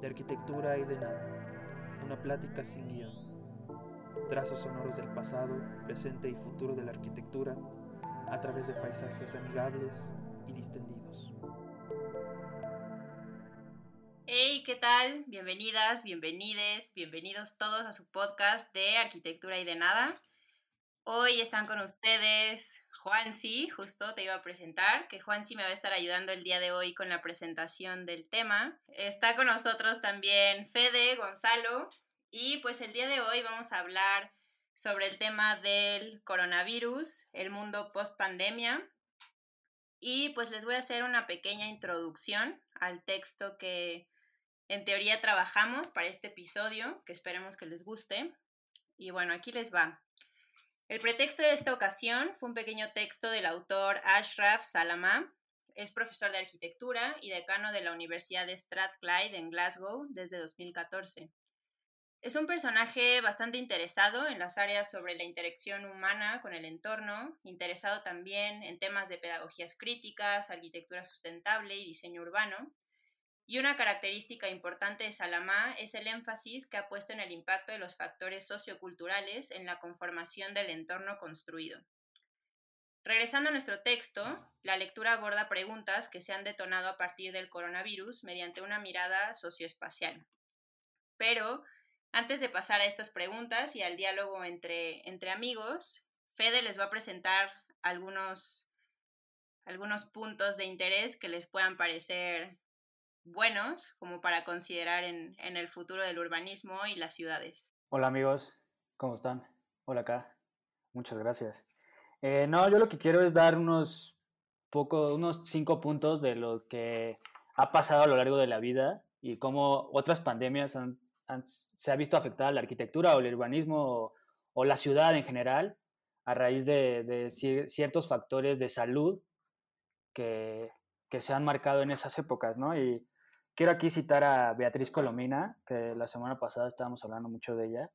de arquitectura y de nada, una plática sin guion, trazos sonoros del pasado, presente y futuro de la arquitectura a través de paisajes amigables y distendidos. Hey, ¿qué tal? Bienvenidas, bienvenides, bienvenidos todos a su podcast de Arquitectura y de Nada. Hoy están con ustedes Juansi, justo te iba a presentar, que Juansi me va a estar ayudando el día de hoy con la presentación del tema. Está con nosotros también Fede, Gonzalo, y pues el día de hoy vamos a hablar sobre el tema del coronavirus, el mundo post pandemia. Y pues les voy a hacer una pequeña introducción al texto que en teoría trabajamos para este episodio, que esperemos que les guste. Y bueno, aquí les va. El pretexto de esta ocasión fue un pequeño texto del autor Ashraf Salama. Es profesor de arquitectura y decano de la Universidad de Strathclyde en Glasgow desde 2014. Es un personaje bastante interesado en las áreas sobre la interacción humana con el entorno, interesado también en temas de pedagogías críticas, arquitectura sustentable y diseño urbano, y una característica importante de Salamá es el énfasis que ha puesto en el impacto de los factores socioculturales en la conformación del entorno construido. Regresando a nuestro texto, la lectura aborda preguntas que se han detonado a partir del coronavirus mediante una mirada socioespacial. Pero, antes de pasar a estas preguntas y al diálogo entre, entre amigos, Fede les va a presentar algunos, algunos puntos de interés que les puedan parecer buenos como para considerar en, el futuro del urbanismo y las ciudades. Hola amigos, ¿cómo están? Hola acá, muchas gracias. Eh, no, yo lo que quiero es dar unos, poco, unos cinco puntos de lo que ha pasado a lo largo de la vida y cómo otras pandemias se ha visto afectada la arquitectura o el urbanismo o, la ciudad en general a raíz de, de ciertos factores de salud que, que, se han marcado en esas épocas, ¿no? Y Quiero aquí citar a Beatriz Colomina, que la semana pasada estábamos hablando mucho de ella,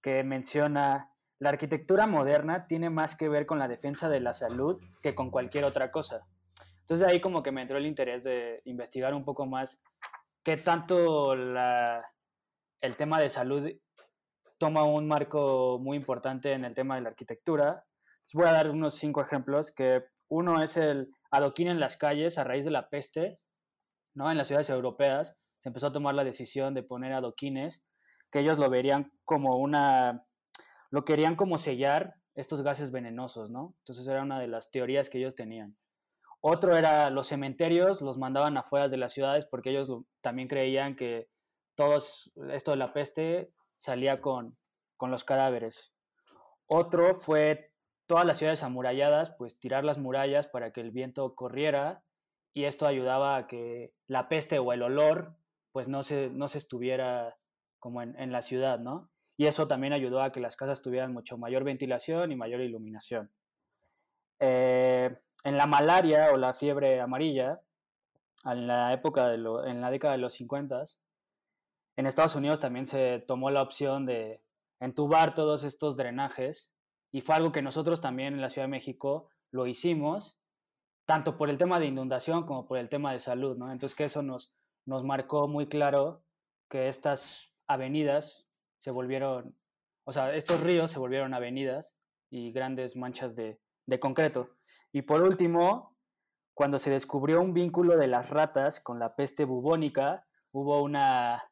que menciona, la arquitectura moderna tiene más que ver con la defensa de la salud que con cualquier otra cosa. Entonces de ahí como que me entró el interés de investigar un poco más qué tanto la, el tema de salud toma un marco muy importante en el tema de la arquitectura. Entonces voy a dar unos cinco ejemplos, que uno es el adoquín en las calles a raíz de la peste, ¿no? En las ciudades europeas se empezó a tomar la decisión de poner adoquines, que ellos lo verían como una, lo querían como sellar estos gases venenosos, ¿no? Entonces era una de las teorías que ellos tenían. Otro era los cementerios, los mandaban afuera de las ciudades porque ellos también creían que todo esto de la peste salía con, con los cadáveres. Otro fue todas las ciudades amuralladas, pues tirar las murallas para que el viento corriera y esto ayudaba a que la peste o el olor pues no se, no se estuviera como en, la ciudad, ¿no? Y eso también ayudó a que las casas tuvieran mucho mayor ventilación y mayor iluminación. Eh, en la malaria o la fiebre amarilla, en la época de en la década de los 50, en Estados Unidos también se tomó la opción de entubar todos estos drenajes y fue algo que nosotros también en la Ciudad de México lo hicimos tanto por el tema de inundación como por el tema de salud, ¿no? Entonces que eso nos, nos marcó muy claro que estas avenidas se volvieron, o sea, estos ríos se volvieron avenidas y grandes manchas de, de concreto. Y por último, cuando se descubrió un vínculo de las ratas con la peste bubónica, hubo una,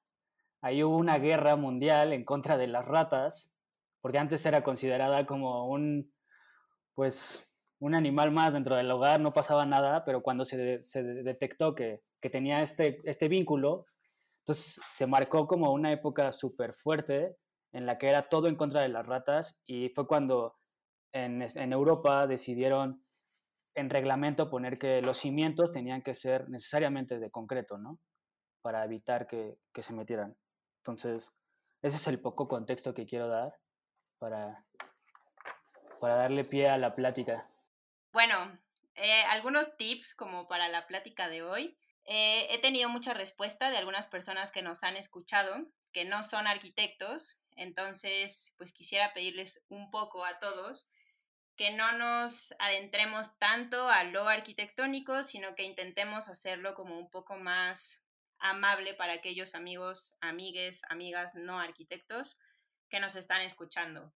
ahí hubo una guerra mundial en contra de las ratas, porque antes era considerada como un, pues, un animal más dentro del hogar, no pasaba nada, pero cuando se, detectó que, tenía este, este vínculo, entonces se marcó como una época súper fuerte en la que era todo en contra de las ratas y fue cuando en, Europa decidieron en reglamento poner que los cimientos tenían que ser necesariamente de concreto, ¿no? Para evitar que, que se metieran. Entonces, ese es el poco contexto que quiero dar para, para darle pie a la plática. Bueno, eh, algunos tips como para la plática de hoy. Eh, he tenido mucha respuesta de algunas personas que nos han escuchado, que no son arquitectos, entonces pues quisiera pedirles un poco a todos que no nos adentremos tanto a lo arquitectónico, sino que intentemos hacerlo como un poco más amable para aquellos amigos, amigues, amigas no arquitectos que nos están escuchando.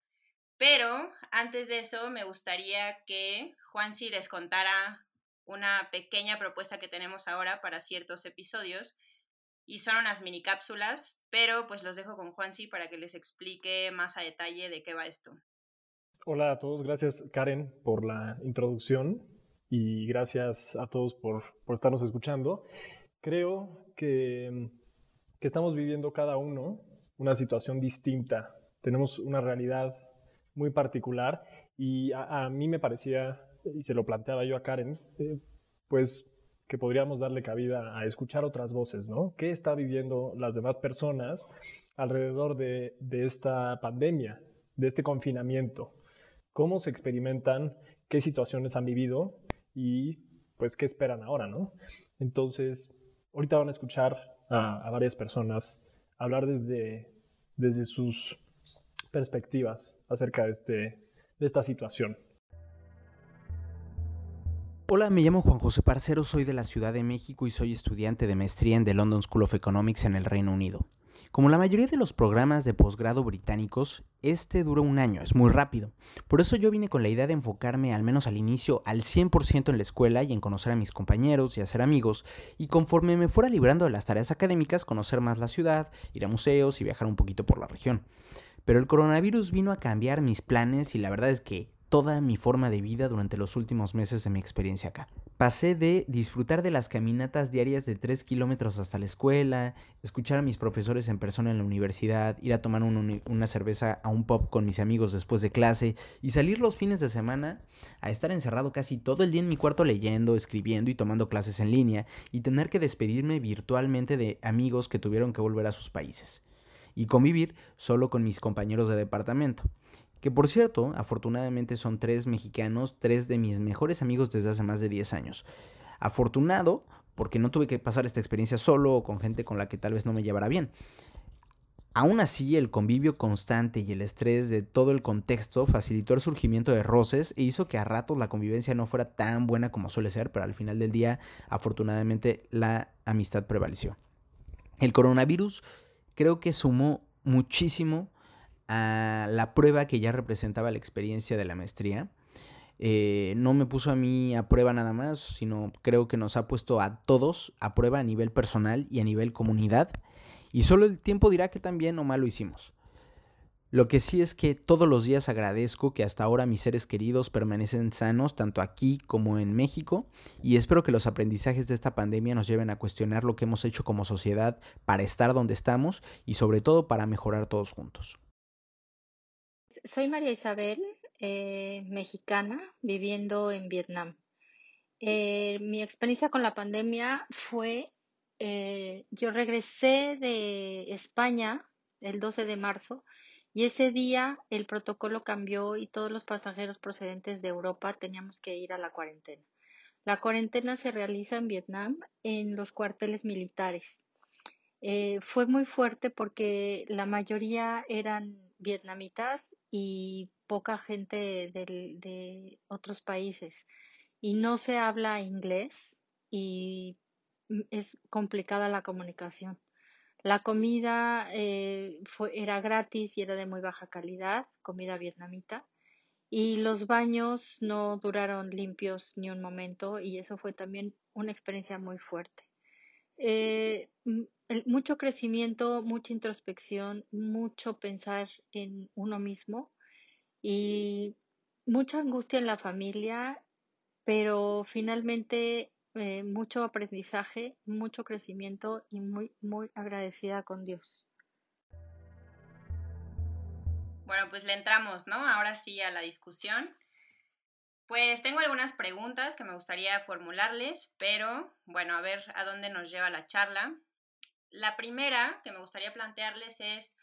Pero antes de eso, me gustaría que Juansi les contara una pequeña propuesta que tenemos ahora para ciertos episodios. Y son unas mini cápsulas, pero pues los dejo con Juansi para que les explique más a detalle de qué va esto. Hola a todos, gracias Karen por la introducción y gracias a todos por, por estarnos escuchando. Creo que, que estamos viviendo cada uno una situación distinta. Tenemos una realidad muy particular y a, mí me parecía, y se lo planteaba yo a Karen, eh, pues que podríamos darle cabida a escuchar otras voces, ¿no? ¿Qué está viviendo las demás personas alrededor de, de esta pandemia, de este confinamiento? ¿Cómo se experimentan? ¿Qué situaciones han vivido? Y pues qué esperan ahora, ¿no? Entonces, ahorita van a escuchar a, a varias personas hablar desde, desde sus perspectivas acerca de, este, de esta situación. Hola, me llamo Juan José Parcero, soy de la Ciudad de México y soy estudiante de maestría en The London School of Economics en el Reino Unido. Como la mayoría de los programas de posgrado británicos, este dura un año, es muy rápido. Por eso yo vine con la idea de enfocarme al menos al inicio al 100% en la escuela y en conocer a mis compañeros y hacer amigos, y conforme me fuera librando de las tareas académicas, conocer más la ciudad, ir a museos y viajar un poquito por la región. Pero el coronavirus vino a cambiar mis planes y la verdad es que toda mi forma de vida durante los últimos meses de mi experiencia acá. Pasé de disfrutar de las caminatas diarias de 3 kilómetros hasta la escuela, escuchar a mis profesores en persona en la universidad, ir a tomar una cerveza a un pub con mis amigos después de clase y salir los fines de semana a estar encerrado casi todo el día en mi cuarto leyendo, escribiendo y tomando clases en línea y tener que despedirme virtualmente de amigos que tuvieron que volver a sus países y convivir solo con mis compañeros de departamento. Que por cierto, afortunadamente son tres mexicanos, tres de mis mejores amigos desde hace más de 10 años. Afortunado porque no tuve que pasar esta experiencia solo o con gente con la que tal vez no me llevara bien. Aún así, el convivio constante y el estrés de todo el contexto facilitó el surgimiento de roces e hizo que a ratos la convivencia no fuera tan buena como suele ser, pero al final del día, afortunadamente, la amistad prevaleció. El coronavirus creo que sumó muchísimo a la prueba que ya representaba la experiencia de la maestría. Eh, no me puso a mí a prueba nada más, sino creo que nos ha puesto a todos a prueba a nivel personal y a nivel comunidad. Y solo el tiempo dirá que también o mal lo hicimos. Lo que sí es que todos los días agradezco que hasta ahora mis seres queridos permanecen sanos tanto aquí como en México y espero que los aprendizajes de esta pandemia nos lleven a cuestionar lo que hemos hecho como sociedad para estar donde estamos y sobre todo para mejorar todos juntos. Soy María Isabel, eh, mexicana, viviendo en Vietnam. Eh, mi experiencia con la pandemia fue, eh, yo regresé de España el 12 de marzo y ese día el protocolo cambió y todos los pasajeros procedentes de Europa teníamos que ir a la cuarentena. La cuarentena se realiza en Vietnam en los cuarteles militares. Eh, fue muy fuerte porque la mayoría eran vietnamitas y poca gente de otros países. Y no se habla inglés y es complicada la comunicación. La comida eh, era gratis y era de muy baja calidad, comida vietnamita. Y los baños no duraron limpios ni un momento y eso fue también una experiencia muy fuerte. Eh, mucho crecimiento, mucha introspección, mucho pensar en uno mismo y mucha angustia en la familia, pero finalmente eh, mucho aprendizaje, mucho crecimiento y muy, muy agradecida con Dios. Bueno, pues le entramos, ¿no? Ahora sí a la discusión. Pues tengo algunas preguntas que me gustaría formularles, pero bueno, a ver a dónde nos lleva la charla. La primera que me gustaría plantearles es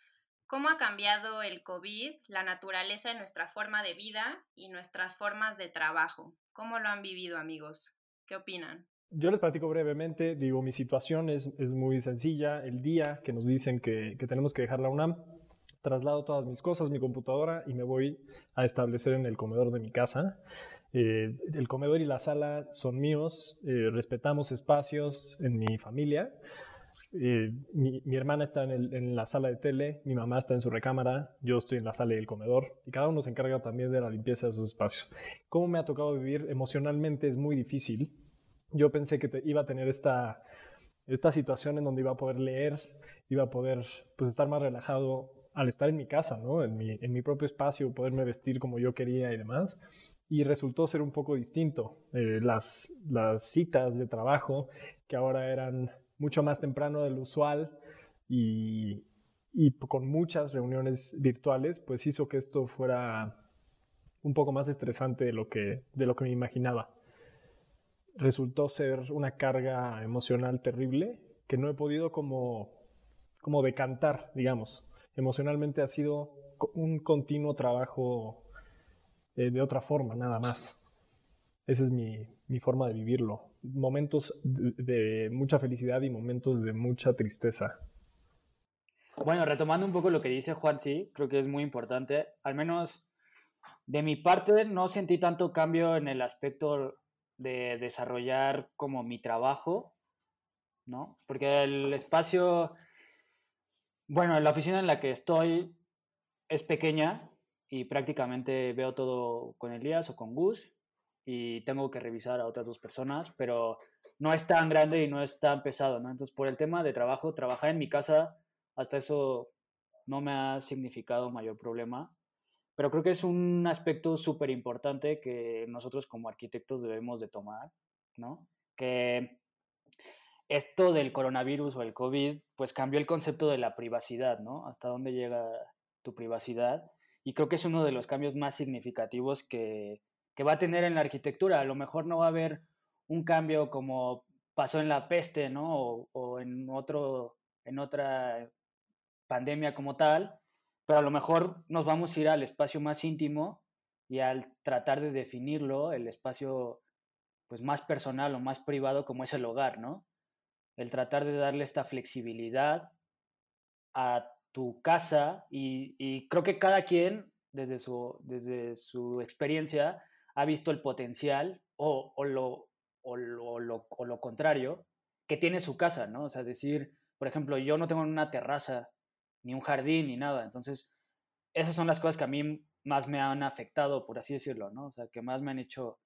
cómo ha cambiado el COVID la naturaleza de nuestra forma de vida y nuestras formas de trabajo. ¿Cómo lo han vivido, amigos? ¿Qué opinan? Yo les platico brevemente, digo, mi situación es, es muy sencilla. El día que nos dicen que, que, tenemos que dejar la UNAM, traslado todas mis cosas, mi computadora y me voy a establecer en el comedor de mi casa. Eh, el comedor y la sala son míos, eh, respetamos espacios en mi familia. Eh, mi, hermana está en, la sala de tele, mi mamá está en su recámara, yo estoy en la sala del comedor y cada uno se encarga también de la limpieza de sus espacios. ¿Cómo me ha tocado vivir emocionalmente? Es muy difícil. Yo pensé que iba a tener esta, esta situación en donde iba a poder leer, iba a poder pues, estar más relajado al estar en mi casa, ¿no? en, mi, en mi propio espacio, poderme vestir como yo quería y demás y resultó ser un poco distinto. Eh, las, las citas de trabajo, que ahora eran mucho más temprano del usual y, con muchas reuniones virtuales, pues hizo que esto fuera un poco más estresante de lo que, de lo que me imaginaba. Resultó ser una carga emocional terrible que no he podido como, como decantar, digamos. Emocionalmente ha sido un continuo trabajo eh, de otra forma, nada más. Esa es mi, mi forma de vivirlo. Momentos de, mucha felicidad y momentos de mucha tristeza. Bueno, retomando un poco lo que dice Juan, sí, creo que es muy importante. Al menos de mi parte no sentí tanto cambio en el aspecto de desarrollar como mi trabajo, ¿no? Porque el espacio, bueno, la oficina en la que estoy es pequeña, y prácticamente veo todo con Elías o con Gus y tengo que revisar a otras dos personas, pero no es tan grande y no es tan pesado, ¿no? Entonces, por el tema de trabajo, trabajar en mi casa, hasta eso no me ha significado mayor problema, pero creo que es un aspecto súper importante que nosotros como arquitectos debemos de tomar, ¿no? Que esto del coronavirus o el COVID, pues cambió el concepto de la privacidad, ¿no? Hasta dónde llega tu privacidad y creo que es uno de los cambios más significativos que, va a tener en la arquitectura. A lo mejor no va a haber un cambio como pasó en la peste, ¿no? O, en, otro, en otra pandemia como tal, pero a lo mejor nos vamos a ir al espacio más íntimo y al tratar de definirlo, el espacio pues más personal o más privado como es el hogar, ¿no? El tratar de darle esta flexibilidad a tu casa y, creo que cada quien desde su, desde su experiencia ha visto el potencial o, lo, o, lo, o, lo, contrario que tiene su casa, ¿no? O sea, decir, por ejemplo, yo no tengo una terraza, ni un jardín, ni nada. Entonces, esas son las cosas que a mí más me han afectado, por así decirlo, ¿no? O sea, que más me han hecho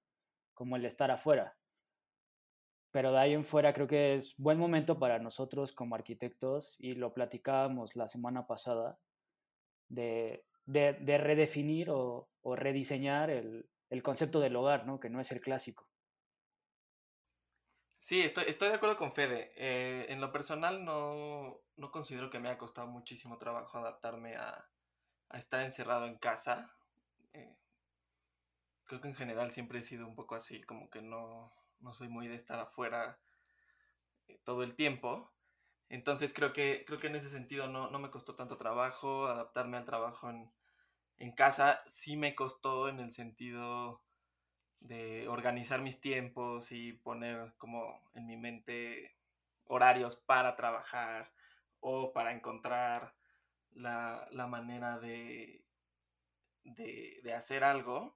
como el estar afuera. Pero de ahí en fuera creo que es buen momento para nosotros como arquitectos, y lo platicábamos la semana pasada, de, de, redefinir o, o rediseñar el, el, concepto del hogar, ¿no? que no es el clásico. Sí, estoy, estoy de acuerdo con Fede. Eh, en lo personal no, no, considero que me haya costado muchísimo trabajo adaptarme a, a estar encerrado en casa. Eh, creo que en general siempre he sido un poco así, como que no, no soy muy de estar afuera eh, todo el tiempo. Entonces creo que, creo que en ese sentido no, no me costó tanto trabajo adaptarme al trabajo en, en, casa. Sí me costó en el sentido de organizar mis tiempos y poner como en mi mente horarios para trabajar o para encontrar la, la manera de, de, hacer algo.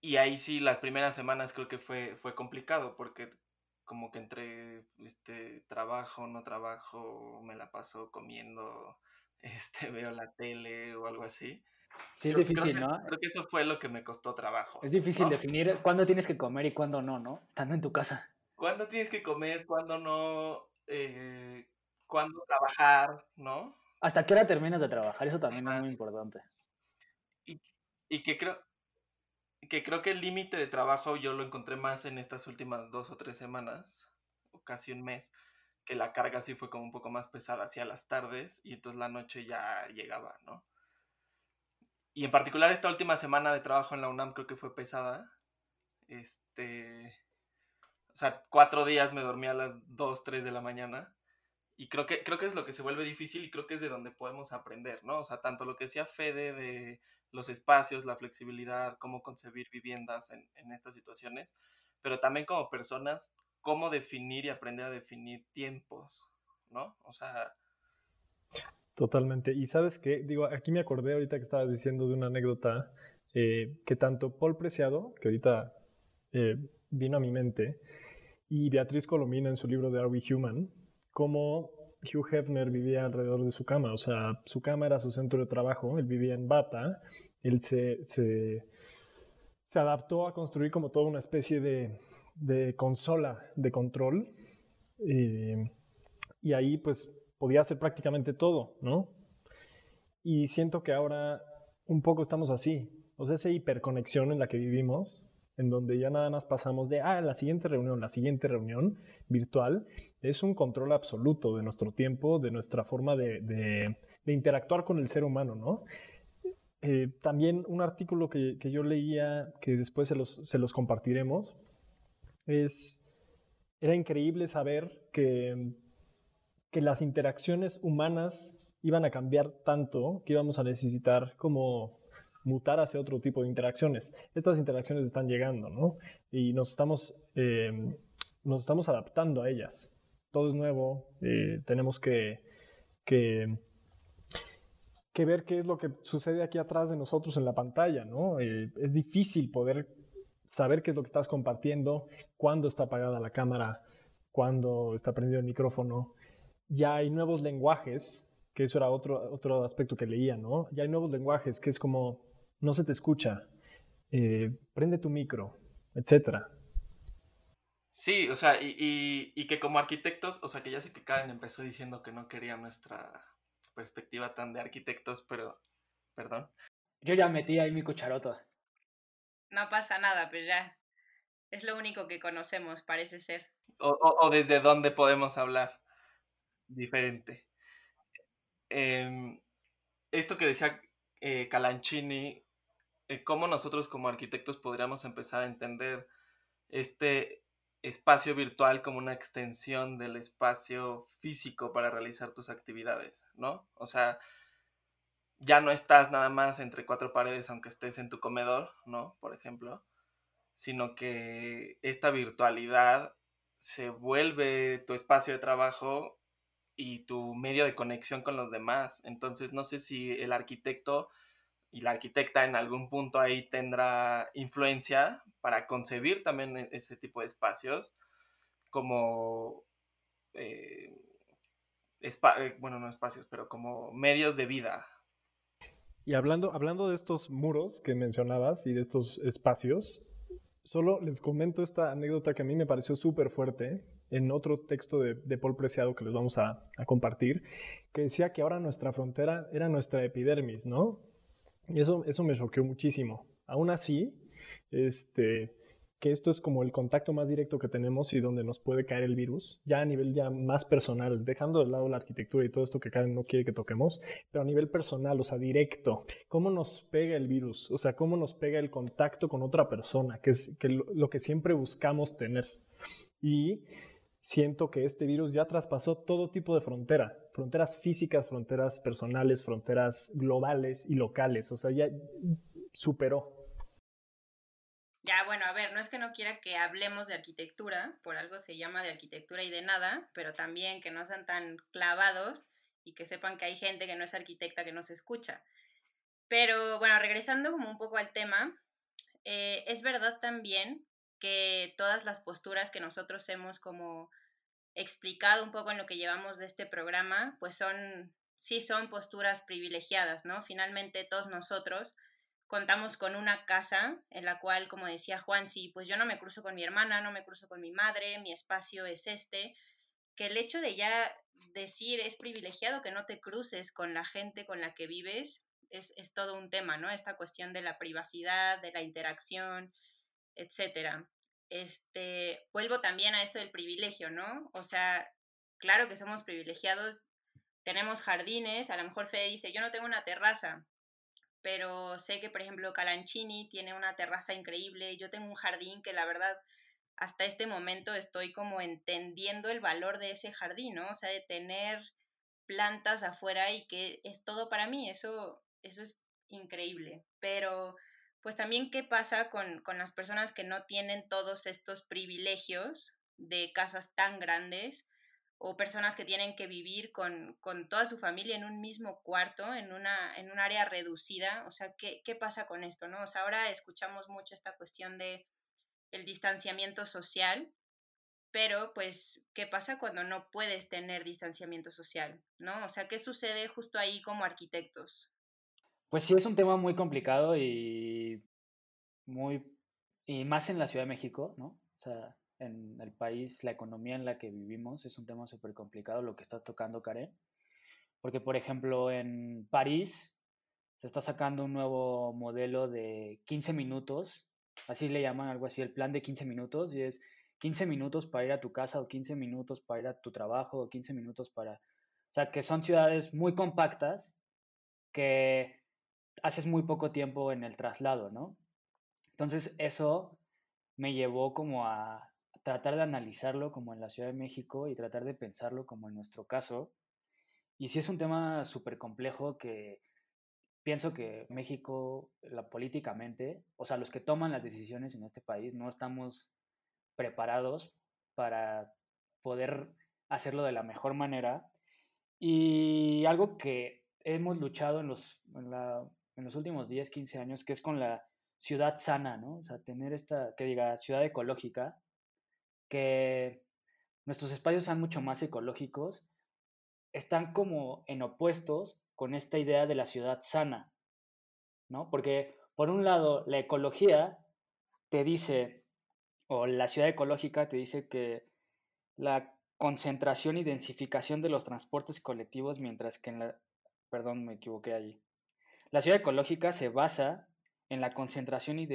Y ahí sí, las primeras semanas creo que fue, fue complicado porque como que entre este trabajo, no trabajo, me la paso comiendo, este, veo la tele o algo así. Sí, es difícil, ¿no? Creo que eso fue lo que me costó trabajo. Es difícil definir cuándo tienes que comer y cuándo no, ¿no? Estando en tu casa. ¿Cuándo tienes que comer, cuándo no, eh, cuándo trabajar, ¿no? ¿Hasta qué hora terminas de trabajar? Eso también es muy importante. Y, y que creo, que creo que el límite de trabajo yo lo encontré más en estas últimas dos o tres semanas, o casi un mes, que la carga sí fue como un poco más pesada hacia las tardes y entonces la noche ya llegaba, ¿no? Y en particular esta última semana de trabajo en la UNAM creo que fue pesada. Este, o sea, cuatro días me dormí a las dos, tres de la mañana. Y creo que, creo que es lo que se vuelve difícil y creo que es de donde podemos aprender, ¿no? O sea, tanto lo que decía Fede de los espacios, la flexibilidad, cómo concebir viviendas en, en estas situaciones, pero también como personas, cómo definir y aprender a definir tiempos, ¿no? O sea... Totalmente. Y sabes qué, digo, aquí me acordé ahorita que estabas diciendo de una anécdota eh, que tanto Paul Preciado, que ahorita eh, vino a mi mente, y Beatriz Colomina en su libro de Are We Human, cómo Hugh Hefner vivía alrededor de su cama. O sea, su cama era su centro de trabajo, él vivía en bata, él se, se adaptó a construir como toda una especie de, de consola de control. Y ahí pues podía hacer prácticamente todo, ¿no? Y siento que ahora un poco estamos así. O sea, esa hiperconexión en la que vivimos, en donde ya nada más pasamos de, ah, la siguiente reunión, la siguiente reunión virtual, es un control absoluto de nuestro tiempo, de nuestra forma de, de, interactuar con el ser humano, ¿no? Eh, también un artículo que, que, yo leía, que después se los, se los compartiremos, es, era increíble saber que, que las interacciones humanas iban a cambiar tanto que íbamos a necesitar como mutar hacia otro tipo de interacciones. Estas interacciones están llegando, ¿no? Y nos estamos, eh, nos estamos adaptando a ellas. Todo es nuevo, eh, tenemos que, que, que, ver qué es lo que sucede aquí atrás de nosotros en la pantalla, ¿no? Eh, es difícil poder saber qué es lo que estás compartiendo, cuándo está apagada la cámara, cuándo está prendido el micrófono. Ya hay nuevos lenguajes, que eso era otro, otro aspecto que leía, ¿no? Ya hay nuevos lenguajes que es como, no se te escucha, eh, prende tu micro, etcétera. Sí, o sea, y, y, que como arquitectos, o sea, que ya sé que Karen empezó diciendo que no quería nuestra perspectiva tan de arquitectos, pero, perdón. Yo ya metí ahí mi cucharota. No pasa nada, pero ya. Es lo único que conocemos, parece ser. O, o, desde dónde podemos hablar diferente. Em, esto que decía eh, Calanchini, eh, cómo nosotros como arquitectos podríamos empezar a entender este espacio virtual como una extensión del espacio físico para realizar tus actividades, ¿no? O sea, ya no estás nada más entre cuatro paredes aunque estés en tu comedor, ¿no? Por ejemplo, sino que esta virtualidad se vuelve tu espacio de trabajo y tu medio de conexión con los demás. Entonces, no sé si el arquitecto y la arquitecta en algún punto ahí tendrá influencia para concebir también e-, ese tipo de espacios como, eh, eh, bueno, no espacios, pero como medios de vida, y hablando, hablando de estos muros que mencionabas y de estos espacios, solo les comento esta anécdota que a mí me pareció súper fuerte en otro texto de, de, Paul Preciado que les vamos a, a, compartir, que decía que ahora nuestra frontera era nuestra epidermis, ¿no? Y eso, eso me choqueó muchísimo. Aún así, este, que esto es como el contacto más directo que tenemos y donde nos puede caer el virus, ya a nivel ya más personal, dejando de lado la arquitectura y todo esto que Karen no quiere que toquemos, pero a nivel personal, o sea, directo, cómo nos pega el virus, o sea, cómo nos pega el contacto con otra persona, que es que lo, lo que siempre buscamos tener. Y siento que este virus ya traspasó todo tipo de frontera, fronteras físicas, fronteras personales, fronteras globales y locales, o sea, ya superó ya, bueno, a ver, no es que no quiera que hablemos de arquitectura, por algo se llama de arquitectura y de nada, pero también que no sean tan clavados y que sepan que hay gente que no es arquitecta que no se escucha. Pero bueno, regresando como un poco al tema, eh, es verdad también que todas las posturas que nosotros hemos como explicado un poco en lo que llevamos de este programa, pues son, sí son posturas privilegiadas, ¿no? Finalmente todos nosotros contamos con una casa en la cual, como decía Juan, si pues yo no me cruzo con mi hermana, no me cruzo con mi madre, mi espacio es este, que el hecho de ya decir es privilegiado que no te cruces con la gente con la que vives es, es todo un tema, ¿no? Esta cuestión de la privacidad, de la interacción, etcétera. Este, vuelvo también a esto del privilegio, ¿no? O sea, claro que somos privilegiados, tenemos jardines, a lo mejor Fede dice, yo no tengo una terraza, pero sé que, por ejemplo, Calanchini tiene una terraza increíble, yo tengo un jardín que la verdad hasta este momento estoy como entendiendo el valor de ese jardín, ¿no? O sea, de tener plantas afuera y que es todo para mí, eso, eso es increíble. Pero, pues también, ¿qué pasa con, con las personas que no tienen todos estos privilegios de casas tan grandes? O personas que tienen que vivir con, con, toda su familia en un mismo cuarto, en, una, en un área reducida. O sea, ¿qué, ¿qué, pasa con esto? ¿no? O sea, ahora escuchamos mucho esta cuestión de distanciamiento social pero pues, ¿qué pasa cuando no puedes tener distanciamiento social? ¿No? O sea, ¿qué sucede justo ahí como arquitectos? Pues sí, es un tema muy complicado y muy, y más en la Ciudad de México, ¿no? En el país, la economía en la que vivimos es un tema súper complicado lo que estás tocando, Karen. Porque, por ejemplo, en París se está sacando un nuevo modelo de 15 minutos, así le llaman algo así, el plan de 15 minutos, y es 15 minutos para ir a tu casa o 15 minutos para ir a tu trabajo o 15 minutos para... O sea, que son ciudades muy compactas que haces muy poco tiempo en el traslado, ¿no? Entonces eso me llevó como a tratar de analizarlo como en la Ciudad de México y tratar de pensarlo como en nuestro caso. Y sí es un tema súper complejo que pienso que México, la, políticamente, o sea, los que toman las decisiones en este país, no estamos preparados para poder hacerlo de la mejor manera. Y algo que hemos luchado en los, en, los últimos 10, 15 años, que es con la ciudad sana, ¿no? O sea, tener esta, que diga, ciudad ecológica, que nuestros espacios sean mucho más ecológicos, están como en opuestos con esta idea de la ciudad sana, ¿no? Porque por un lado, la ecología te dice, o la ciudad ecológica te dice que la concentración y densificación de los transportes colectivos, mientras que en la... Perdón, me equivoqué allí. La ciudad ecológica se basa en la concentración y,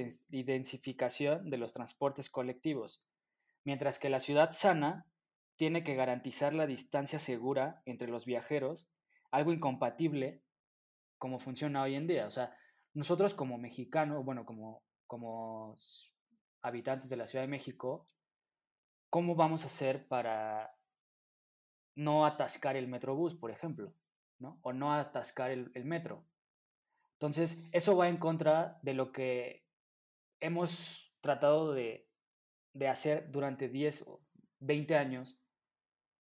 densificación de los transportes colectivos, mientras que la ciudad sana tiene que garantizar la distancia segura entre los viajeros, algo incompatible como funciona hoy en día. O sea, nosotros como mexicanos, bueno, como, como habitantes de la Ciudad de México, ¿cómo vamos a hacer para no atascar el Metrobús, por ejemplo? ¿no? O no atascar el, metro. Entonces, eso va en contra de lo que hemos tratado de, de hacer durante 10 o 20 años,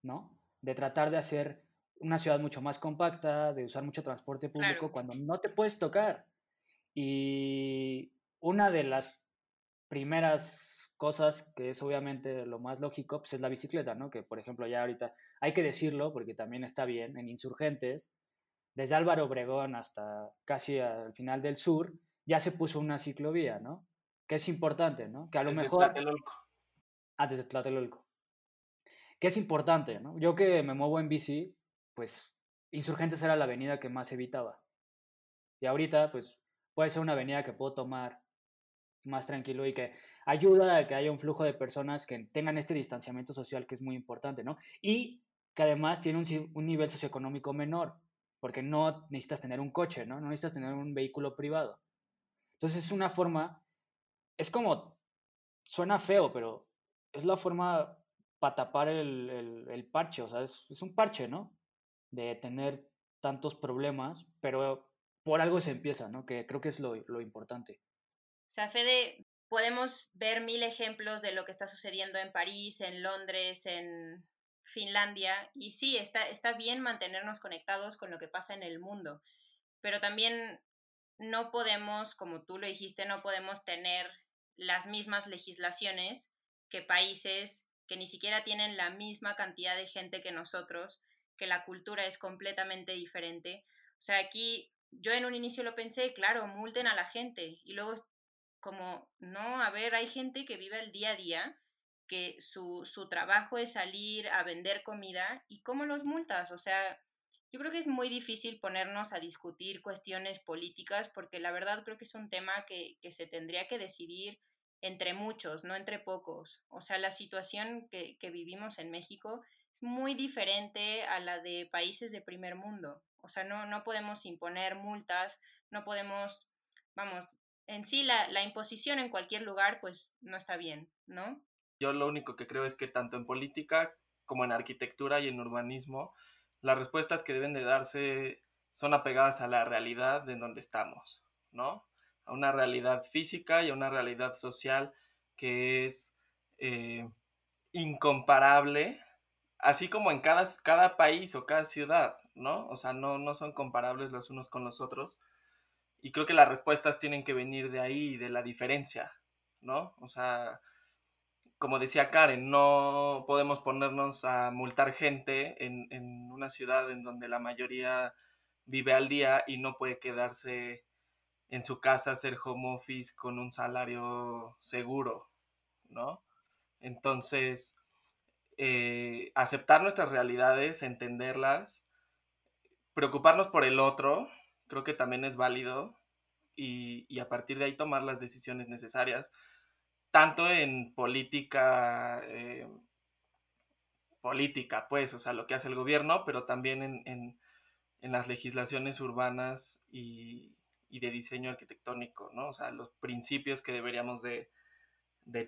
¿no? De tratar de hacer una ciudad mucho más compacta, de usar mucho transporte público cuando no te puedes tocar. Y una de las primeras cosas, que es obviamente lo más lógico, pues es la bicicleta, ¿no? Que por ejemplo ya ahorita hay que decirlo porque también está bien, en Insurgentes, desde Álvaro Obregón hasta casi al final del sur, ya se puso una ciclovía, ¿no? Que es importante, ¿no? Que a lo desde mejor... Tlatelolco. Ah, desde Tlatelolco. Que es importante, ¿no? Yo que me muevo en bici, pues Insurgentes era la avenida que más evitaba. Y ahorita, pues, puede ser una avenida que puedo tomar más tranquilo y que ayuda a que haya un flujo de personas que tengan este distanciamiento social que es muy importante, ¿no? Y que además tiene un, un nivel socioeconómico menor, porque no necesitas tener un coche, ¿no? No necesitas tener un vehículo privado. Entonces es una forma, es como, suena feo, pero es la forma para tapar el, el, el, parche, o sea, es, es un parche, ¿no? De tener tantos problemas, pero por algo se empieza, ¿no? Que creo que es lo, lo importante. O sea, Fede, podemos ver mil ejemplos de lo que está sucediendo en París, en Londres, en Finlandia, y sí, está, está bien mantenernos conectados con lo que pasa en el mundo, pero también no podemos, como tú lo dijiste, no podemos tener las mismas legislaciones que países que ni siquiera tienen la misma cantidad de gente que nosotros, que la cultura es completamente diferente. O sea, aquí yo en un inicio lo pensé, claro, multen a la gente y luego como, no, a ver, hay gente que vive el día a día, que su, su trabajo es salir a vender comida y cómo los multas, o sea, yo creo que es muy difícil ponernos a discutir cuestiones políticas porque la verdad creo que es un tema que, que se tendría que decidir entre muchos, no entre pocos. O sea, la situación que, que, vivimos en México es muy diferente a la de países de primer mundo. O sea, no, no podemos imponer multas, no podemos, vamos, en sí la, la imposición en cualquier lugar pues no está bien, ¿no? Yo lo único que creo es que tanto en política como en arquitectura y en urbanismo, las respuestas que deben de darse son apegadas a la realidad de donde estamos, ¿no? A una realidad física y a una realidad social que es eh, incomparable, así como en cada, cada país o cada ciudad, ¿no? O sea, no, no son comparables los unos con los otros y creo que las respuestas tienen que venir de ahí, de la diferencia, ¿no? O sea, como decía Karen, no podemos ponernos a multar gente en, en, una ciudad en donde la mayoría vive al día y no puede quedarse en su casa, hacer home office con un salario seguro, ¿no? Entonces, eh, aceptar nuestras realidades, entenderlas, preocuparnos por el otro, creo que también es válido y, y a partir de ahí tomar las decisiones necesarias tanto en política, eh, política, pues, o sea, lo que hace el gobierno, pero también en, las legislaciones urbanas y, de diseño arquitectónico, ¿no? O sea, los principios que deberíamos de,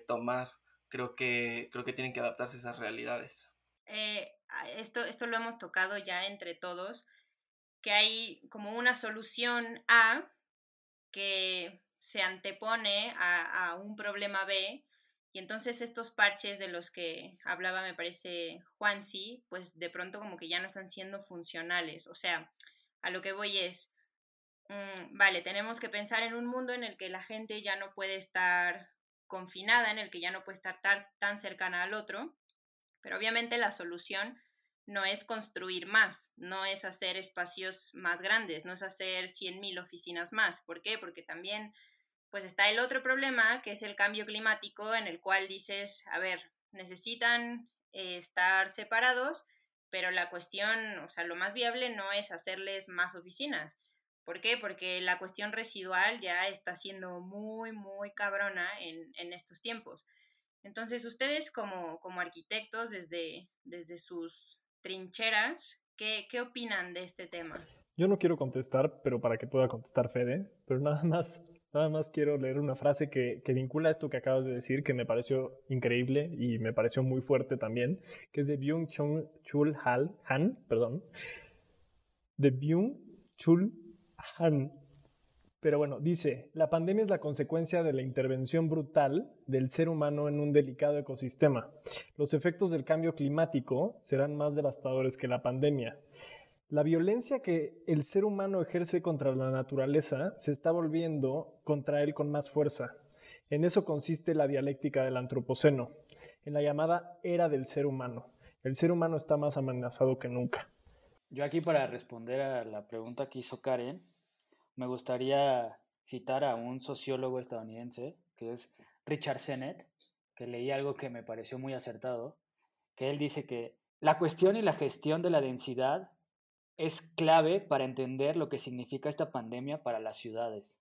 tomar, creo que, creo que tienen que adaptarse a esas realidades. Eh, esto, esto lo hemos tocado ya entre todos, que hay como una solución A que se antepone a, un problema B y entonces estos parches de los que hablaba, me parece, Juansi, pues de pronto como que ya no están siendo funcionales. O sea, a lo que voy es, mm, vale, tenemos que pensar en un mundo en el que la gente ya no puede estar confinada, en el que ya no puede estar tan cercana al otro, pero obviamente la solución no es construir más, no es hacer espacios más grandes, no es hacer 100.000 oficinas más. ¿Por qué? Porque también pues está el otro problema, que es el cambio climático, en el cual dices, a ver, necesitan eh, estar separados, pero la cuestión, o sea, lo más viable no es hacerles más oficinas. ¿Por qué? Porque la cuestión residual ya está siendo muy, muy cabrona en, en estos tiempos. Entonces, ustedes como, como arquitectos, desde, desde sus trincheras, ¿qué, ¿qué opinan de este tema? Yo no quiero contestar, pero para que pueda contestar Fede, pero nada más Nada más quiero leer una frase que, vincula esto que acabas de decir, que me pareció increíble y me pareció muy fuerte también, que es de Byung-Chul Han, perdón, de Byung-Chul Han. Pero bueno, dice, la pandemia es la consecuencia de la intervención brutal del ser humano en un delicado ecosistema. Los efectos del cambio climático serán más devastadores que la pandemia. La violencia que el ser humano ejerce contra la naturaleza se está volviendo contra él con más fuerza. En eso consiste la dialéctica del antropoceno, en la llamada era del ser humano. El ser humano está más amenazado que nunca. Yo aquí para responder a la pregunta que hizo Karen, me gustaría citar a un sociólogo estadounidense, que es Richard Sennett, que leí algo que me pareció muy acertado, que él dice que la cuestión y la gestión de la densidad es clave para entender lo que significa esta pandemia para las ciudades.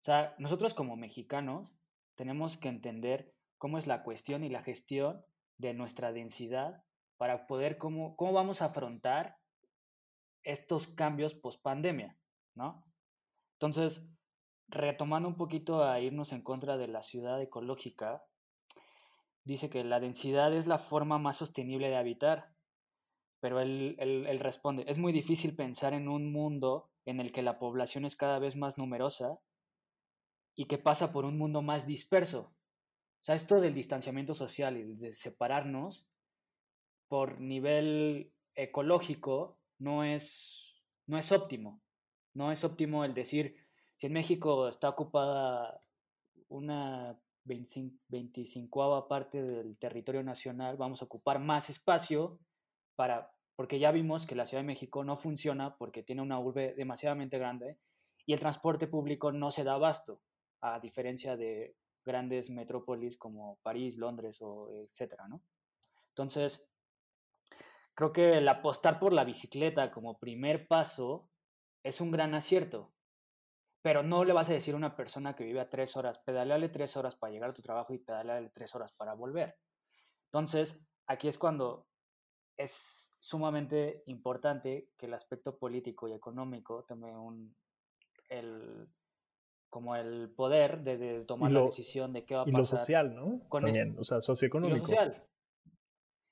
O sea, nosotros como mexicanos tenemos que entender cómo es la cuestión y la gestión de nuestra densidad para poder cómo, cómo vamos a afrontar estos cambios post pandemia, ¿no? Entonces, retomando un poquito a irnos en contra de la ciudad ecológica, dice que la densidad es la forma más sostenible de habitar pero él, responde, es muy difícil pensar en un mundo en el que la población es cada vez más numerosa y que pasa por un mundo más disperso. O sea, esto del distanciamiento social y de separarnos por nivel ecológico no es, no es óptimo. No es óptimo el decir, si en México está ocupada una 25 parte del territorio nacional, vamos a ocupar más espacio porque ya vimos que la Ciudad de México no funciona porque tiene una urbe demasiadamente grande y el transporte público no se da abasto, a diferencia de grandes metrópolis como París, Londres o etcétera, ¿no? Entonces, creo que el apostar por la bicicleta como primer paso es un gran acierto, pero no le vas a decir a una persona que vive a tres horas, pedaleale tres horas para llegar a tu trabajo y pedaleale tres horas para volver. Entonces, aquí es cuando es sumamente importante que el aspecto político y económico tome un, el, como el poder de, tomar la decisión de qué va a pasar. Y lo social, ¿no? También, o sea, socioeconómico. lo social.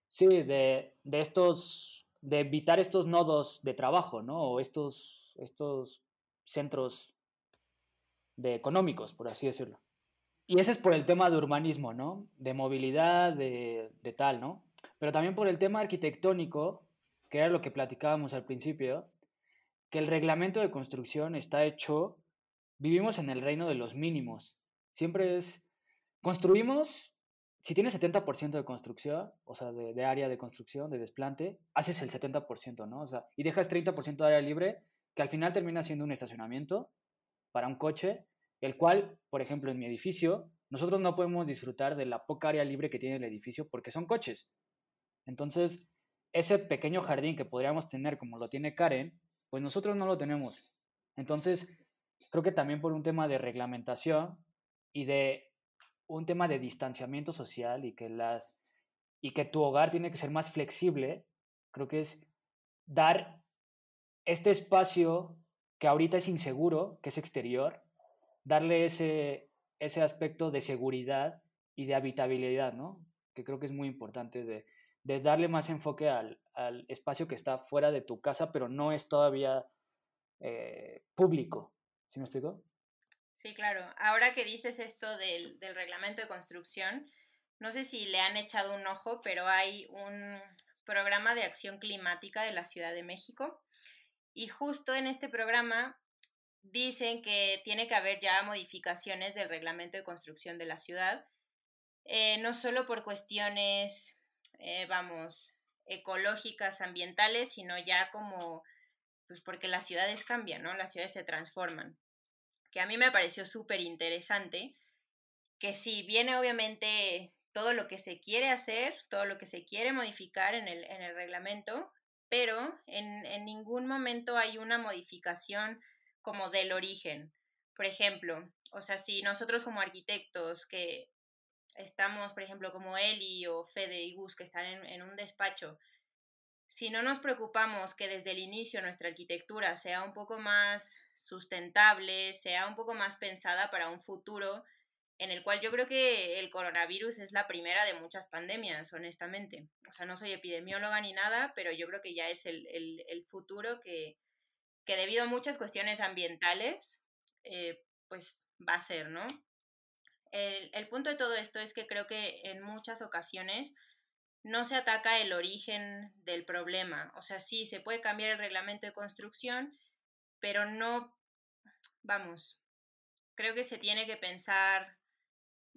Sí, de, de, estos, de evitar estos nodos de trabajo, ¿no? O estos, estos centros de económicos, por así decirlo. Y ese es por el tema de urbanismo, ¿no? De movilidad, de, de tal, ¿no? pero también por el tema arquitectónico, que era lo que platicábamos al principio, que el reglamento de construcción está hecho, vivimos en el reino de los mínimos. Siempre es, construimos si tienes 70% de construcción, o sea, de, área de construcción, de desplante, haces el 70%, ¿no? O sea, y dejas 30% de área libre, que al final termina siendo un estacionamiento para un coche, el cual, por ejemplo, en mi edificio, nosotros no podemos disfrutar de la poca área libre que tiene el edificio porque son coches. Entonces, ese pequeño jardín que podríamos tener como lo tiene Karen, pues nosotros no lo tenemos. Entonces, creo que también por un tema de reglamentación y de un tema de distanciamiento social y que las y que tu hogar tiene que ser más flexible, creo que es dar este espacio que ahorita es inseguro, que es exterior, darle ese, ese aspecto de seguridad y de habitabilidad, ¿no? Que creo que es muy importante de, de darle más enfoque al, al, espacio que está fuera de tu casa, pero no es todavía eh, público. ¿Sí me explico? Sí, claro. Ahora que dices esto del, del reglamento de construcción, no sé si le han echado un ojo, pero hay un programa de acción climática de la Ciudad de México. Y justo en este programa dicen que tiene que haber ya modificaciones del reglamento de construcción de la ciudad, eh, no solo por cuestiones eh, vamos, ecológicas, ambientales, sino ya como, pues porque las ciudades cambian, ¿no? Las ciudades se transforman. Que a mí me pareció súper interesante, que si viene obviamente todo lo que se quiere hacer, todo lo que se quiere modificar en el, en el reglamento, pero en, en ningún momento hay una modificación como del origen. Por ejemplo, o sea, si nosotros como arquitectos que estamos, por ejemplo, como Eli o Fede y Gus, que están en, un despacho, si no nos preocupamos que desde el inicio nuestra arquitectura sea un poco más sustentable, sea un poco más pensada para un futuro en el cual yo creo que el coronavirus es la primera de muchas pandemias, honestamente. O sea, no soy epidemióloga ni nada, pero yo creo que ya es el, futuro que, que, debido a muchas cuestiones ambientales, eh, pues va a ser, ¿no? El, punto de todo esto es que creo que en muchas ocasiones no se ataca el origen del problema. O sea, sí, se puede cambiar el reglamento de construcción, pero no, vamos, creo que se tiene que pensar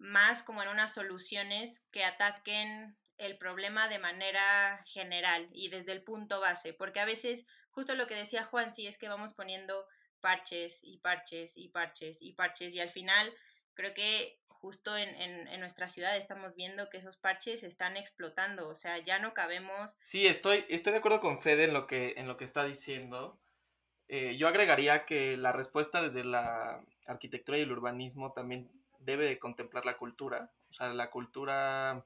más como en unas soluciones que ataquen el problema de manera general y desde el punto base, porque a veces, justo lo que decía Juan, sí es que vamos poniendo parches y parches y parches y parches y al final creo que justo en, en, nuestra ciudad estamos viendo que esos parches están explotando, o sea, ya no cabemos. Sí, estoy, estoy de acuerdo con Fede en lo que, en lo que está diciendo. Eh, yo agregaría que la respuesta desde la arquitectura y el urbanismo también debe de contemplar la cultura, o sea, la cultura,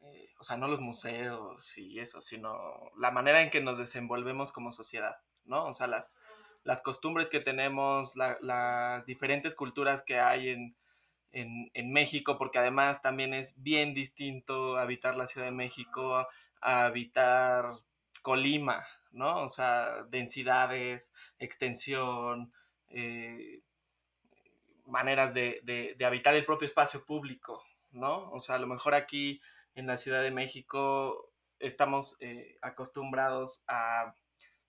eh, o sea, no los museos y eso, sino la manera en que nos desenvolvemos como sociedad, ¿no? O sea, las, las costumbres que tenemos, las diferentes culturas que hay en, en, México, porque además también es bien distinto habitar la Ciudad de México a habitar Colima, ¿no? O sea, densidades, extensión, eh, maneras de, habitar el propio espacio público, ¿no? O sea, a lo mejor aquí en la Ciudad de México estamos eh, acostumbrados a,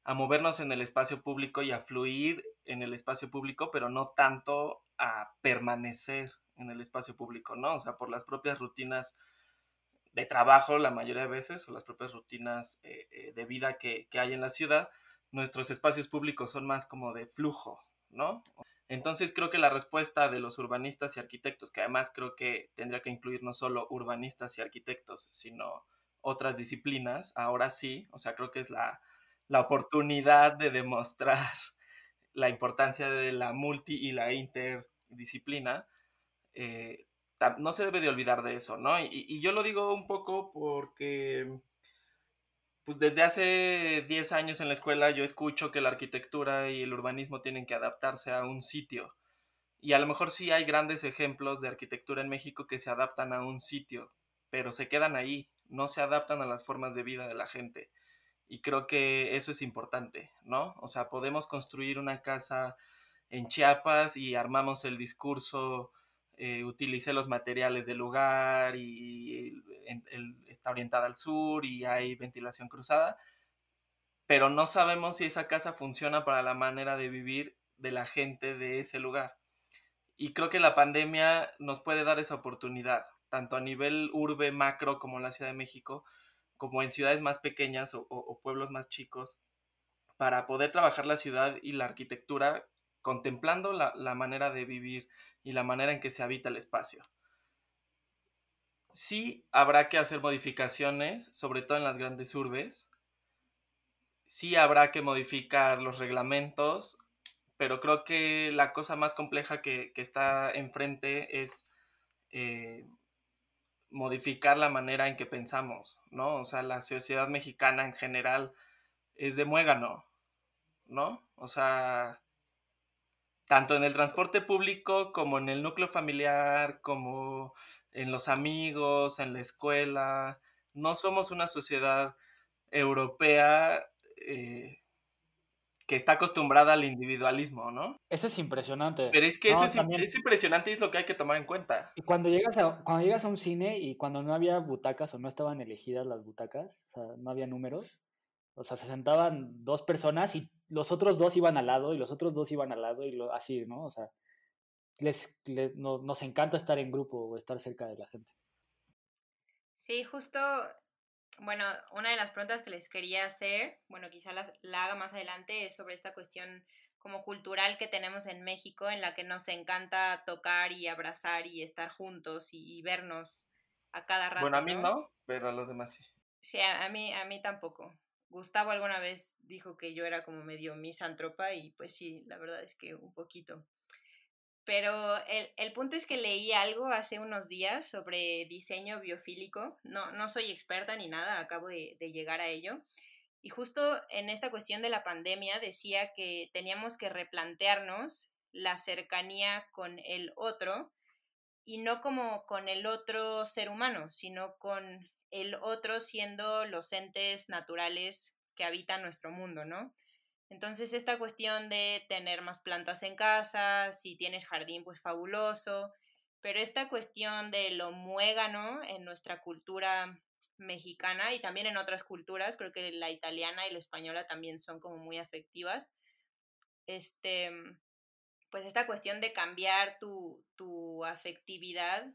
a, movernos en el espacio público y a fluir en el espacio público, pero no tanto a permanecer en el espacio público, ¿no? O sea, por las propias rutinas de trabajo la mayoría de veces o las propias rutinas eh, eh, de vida que, hay en la ciudad, nuestros espacios públicos son más como de flujo, ¿no? Entonces creo que la respuesta de los urbanistas y arquitectos, que además creo que tendría que incluir no solo urbanistas y arquitectos, sino otras disciplinas, ahora sí, o sea, creo que es la, la oportunidad de demostrar la importancia de la multi y la interdisciplina, eh, no se debe de olvidar de eso, ¿no? Y, yo lo digo un poco porque, pues desde hace 10 años en la escuela yo escucho que la arquitectura y el urbanismo tienen que adaptarse a un sitio. Y a lo mejor sí hay grandes ejemplos de arquitectura en México que se adaptan a un sitio, pero se quedan ahí, no se adaptan a las formas de vida de la gente. Y creo que eso es importante, ¿no? O sea, podemos construir una casa en Chiapas y armamos el discurso eh, utilicé los materiales del lugar y está orientada al sur y hay ventilación cruzada, pero no sabemos si esa casa funciona para la manera de vivir de la gente de ese lugar. Y creo que la pandemia nos puede dar esa oportunidad, tanto a nivel urbe macro como en la Ciudad de México, como en ciudades más pequeñas o, pueblos más chicos, para poder trabajar la ciudad y la arquitectura contemplando la, la, manera de vivir y la manera en que se habita el espacio. Sí habrá que hacer modificaciones, sobre todo en las grandes urbes. Sí habrá que modificar los reglamentos, pero creo que la cosa más compleja que, que está enfrente es eh, modificar la manera en que pensamos, ¿no? O sea, la sociedad mexicana en general es de muégano, ¿no? O sea, tanto en el transporte público como en el núcleo familiar, como en los amigos, en la escuela. No somos una sociedad europea eh, que está acostumbrada al individualismo, ¿no? Eso es impresionante. Pero es que eso es, impresionante y es lo que hay que tomar en cuenta. Y cuando llegas, a, cuando llegas a un cine y cuando no había butacas o no estaban elegidas las butacas, o sea, no había números, o sea, se sentaban dos personas y los otros dos iban al lado y los otros dos iban al lado y lo, así, ¿no? O sea, les, nos encanta estar en grupo o estar cerca de la gente. Sí, justo bueno, una de las preguntas que les quería hacer, bueno, quizá la haga más adelante, es sobre esta cuestión como cultural que tenemos en México, en la que nos encanta tocar y abrazar y estar juntos y, vernos a cada rato. Bueno, a mí ¿no? pero a los demás sí. Sí, a, mí, a mí tampoco. Gustavo alguna vez dijo que yo era como medio misántropa y pues sí, la verdad es que un poquito. Pero el, punto es que leí algo hace unos días sobre diseño biofílico. No, no soy experta ni nada, acabo de, llegar a ello. Y justo en esta cuestión de la pandemia decía que teníamos que replantearnos la cercanía con el otro y no como con el otro ser humano, sino con el otro siendo los entes naturales que habitan nuestro mundo, ¿no? Entonces, esta cuestión de tener más plantas en casa, si tienes jardín, pues fabuloso, pero esta cuestión de lo muégano en nuestra cultura mexicana y también en otras culturas, creo que la italiana y la española también son como muy afectivas. Este, pues esta cuestión de cambiar tu, tu afectividad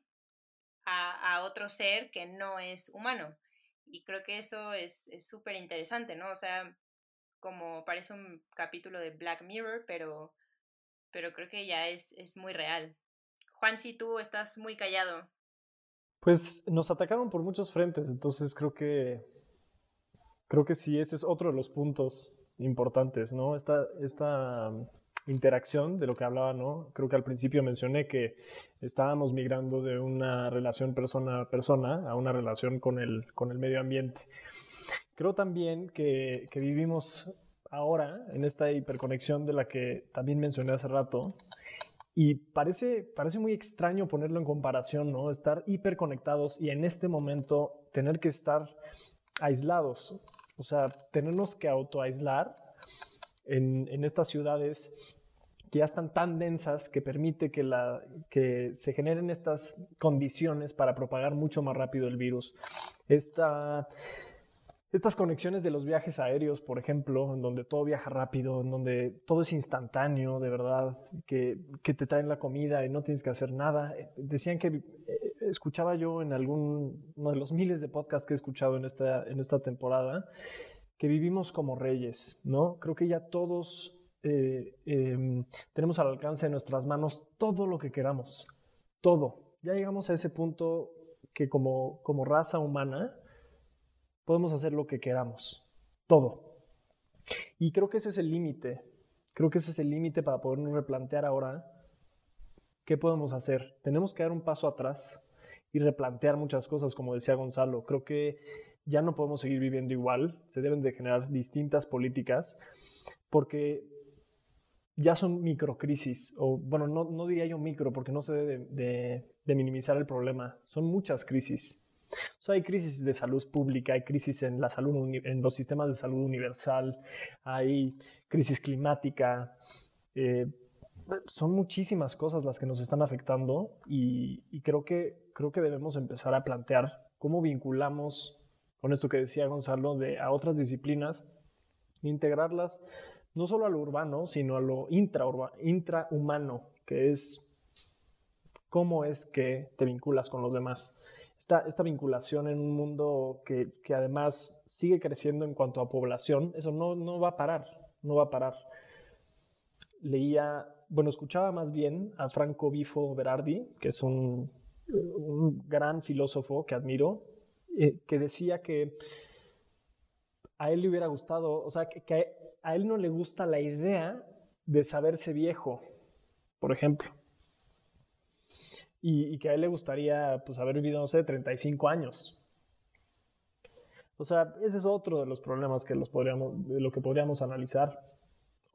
a, otro ser que no es humano. Y creo que eso es súper interesante, ¿no? O sea, como parece un capítulo de Black Mirror, pero, pero creo que ya es, es muy real. Juan, si tú estás muy callado. Pues nos atacaron por muchos frentes, entonces creo que creo que sí, ese es otro de los puntos importantes, ¿no? Esta, esta interacción de lo que hablaba, ¿no? Creo que al principio mencioné que estábamos migrando de una relación persona a persona a una relación con el, con el medio ambiente. Creo también que, vivimos ahora en esta hiperconexión de la que también mencioné hace rato. Y parece, parece muy extraño ponerlo en comparación, ¿no? Estar hiperconectados y en este momento tener que estar aislados. O sea, tenernos que autoaislar en, en estas ciudades que ya están tan densas que permite que, la, que se generen estas condiciones para propagar mucho más rápido el virus. Esta estas conexiones de los viajes aéreos, por ejemplo, en donde todo viaja rápido, en donde todo es instantáneo, de verdad, que, te traen la comida y no tienes que hacer nada. Decían que eh, escuchaba yo en algún de los miles de podcasts que he escuchado en esta, en esta temporada, que vivimos como reyes, ¿no? Creo que ya todos eh, em, tenemos al alcance de nuestras manos todo lo que queramos, todo. Ya llegamos a ese punto que como, como raza humana, podemos hacer lo que queramos, todo. Y creo que ese es el límite, creo que ese es el límite para podernos replantear ahora qué podemos hacer. Tenemos que dar un paso atrás y replantear muchas cosas, como decía Gonzalo. Creo que ya no podemos seguir viviendo igual, se deben de generar distintas políticas, porque ya son microcrisis, o bueno, no, diría yo micro, porque no se debe de minimizar el problema, son muchas crisis hay crisis de salud pública, hay crisis en la salud, en los sistemas de salud universal, hay crisis climática. Eh, son muchísimas cosas las que nos están afectando y, creo, que, creo que debemos empezar a plantear cómo vinculamos con esto que decía Gonzalo de a otras disciplinas, integrarlas no solo a lo urbano, sino a lo intrahumano, que es cómo es que te vinculas con los demás. Esta, esta vinculación en un mundo que, que, además sigue creciendo en cuanto a población, eso no, no va a parar, no va a parar. Leía, bueno, escuchaba más bien a Franco Bifo Berardi, que es un, un gran filósofo que admiro, eh, que decía que a él le hubiera gustado, o sea, que, a él no le gusta la idea de saberse viejo, por ejemplo. Y, y, que a él le gustaría pues, haber vivido, no sé, 35 años. O sea, ese es otro de los problemas que los podríamos, de lo que podríamos analizar.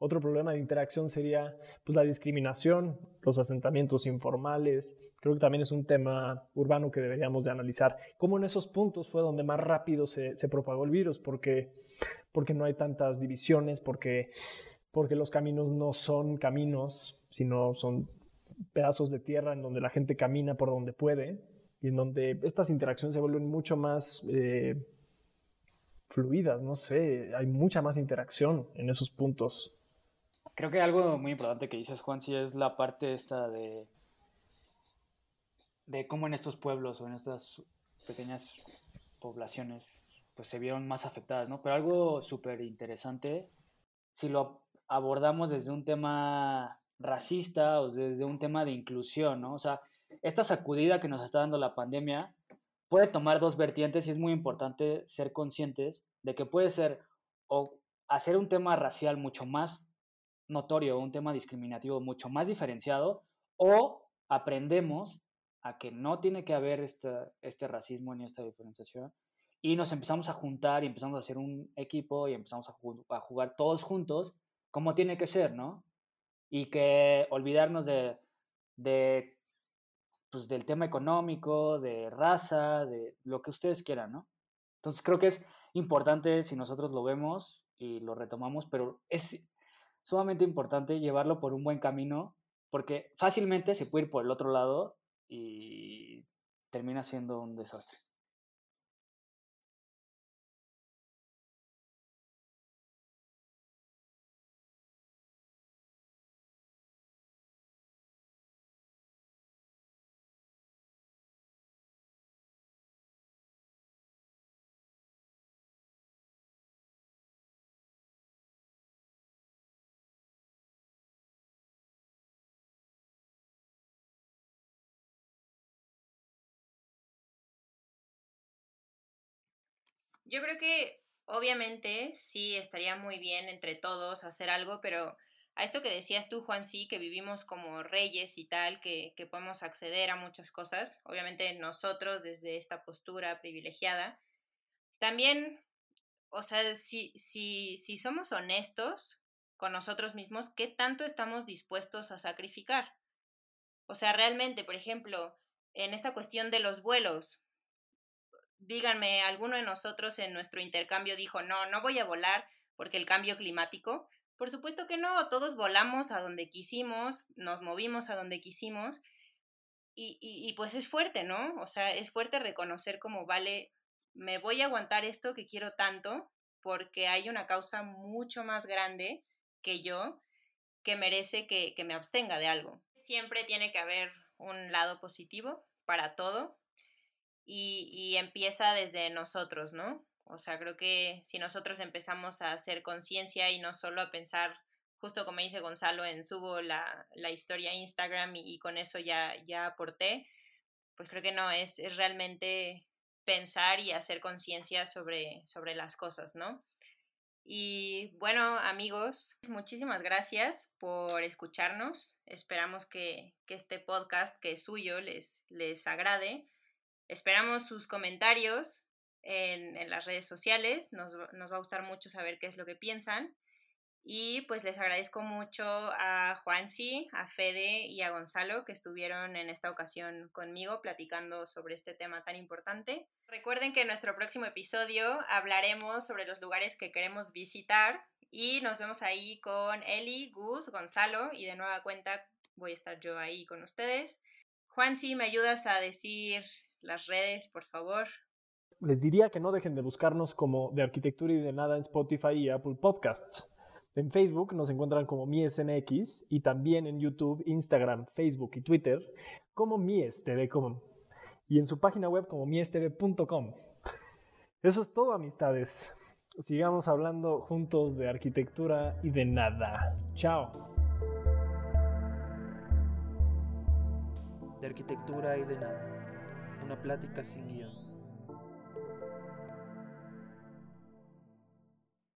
Otro problema de interacción sería pues, la discriminación, los asentamientos informales. Creo que también es un tema urbano que deberíamos de analizar. Cómo en esos puntos fue donde más rápido se, propagó el virus, porque, porque no hay tantas divisiones, porque porque los caminos no son caminos, sino son pedazos de tierra en donde la gente camina por donde puede y en donde estas interacciones se vuelven mucho más eh, fluidas, no sé, hay mucha más interacción en esos puntos. Creo que algo muy importante que dices, Juan, sí es la parte esta de, de cómo en estos pueblos o en estas pequeñas poblaciones pues se vieron más afectadas, ¿no? Pero algo súper interesante, si lo abordamos desde un tema racista o desde un tema de inclusión, ¿no? O sea, esta sacudida que nos está dando la pandemia puede tomar dos vertientes y es muy importante ser conscientes de que puede ser o hacer un tema racial mucho más notorio, un tema discriminativo mucho más diferenciado, o aprendemos a que no tiene que haber este racismo ni esta diferenciación, y nos empezamos a juntar y empezamos a hacer un equipo y empezamos a, a jugar todos juntos como tiene que ser, ¿no? Y que olvidarnos de, de pues, del tema económico, de raza, de lo que ustedes quieran, ¿no? Entonces creo que es importante si nosotros lo vemos y lo retomamos, pero es sumamente importante llevarlo por un buen camino, porque fácilmente se puede ir por el otro lado y termina siendo un desastre. Yo creo que obviamente sí estaría muy bien entre todos hacer algo, pero a esto que decías tú, Juan, sí, que vivimos como reyes y tal, que, que podemos acceder a muchas cosas, obviamente nosotros desde esta postura privilegiada, también, o sea, si, si, si somos honestos con nosotros mismos, ¿qué tanto estamos dispuestos a sacrificar? O sea, realmente, por ejemplo, en esta cuestión de los vuelos, díganme, ¿alguno de nosotros en nuestro intercambio dijo, no, no voy a volar porque el cambio climático? Por supuesto que no, todos volamos a donde quisimos, nos movimos a donde quisimos y, pues es fuerte, ¿no? O sea, es fuerte reconocer como, vale, me voy a aguantar esto que quiero tanto porque hay una causa mucho más grande que yo que merece que me abstenga de algo. Siempre tiene que haber un lado positivo para todo, y, empieza desde nosotros, ¿no? O sea, creo que si nosotros empezamos a hacer conciencia y no solo a pensar, justo como dice Gonzalo, en subo la, la historia Instagram y, y, con eso ya, ya aporté, pues creo que no, es, es realmente pensar y hacer conciencia sobre, sobre las cosas, ¿no? Y bueno, amigos, muchísimas gracias por escucharnos. Esperamos que, que este podcast, que es suyo, les, les agrade. Esperamos sus comentarios en, las redes sociales. Nos, nos, va a gustar mucho saber qué es lo que piensan. Y pues les agradezco mucho a Juansi, a Fede y a Gonzalo que estuvieron en esta ocasión conmigo platicando sobre este tema tan importante. Recuerden que en nuestro próximo episodio hablaremos sobre los lugares que queremos visitar y nos vemos ahí con Eli, Gus, Gonzalo y de nueva cuenta voy a estar yo ahí con ustedes. Juansi, ¿me ayudas a decir las redes, por favor. Les diría que no dejen de buscarnos como de arquitectura y de nada en Spotify y Apple Podcasts. En Facebook nos encuentran como MiesMX y también en YouTube, Instagram, Facebook y Twitter como Mies TV y en su página web como miestv.com. Eso es todo, amistades. Sigamos hablando juntos de arquitectura y de nada. Chao. De arquitectura y de nada. Una plática sin guion.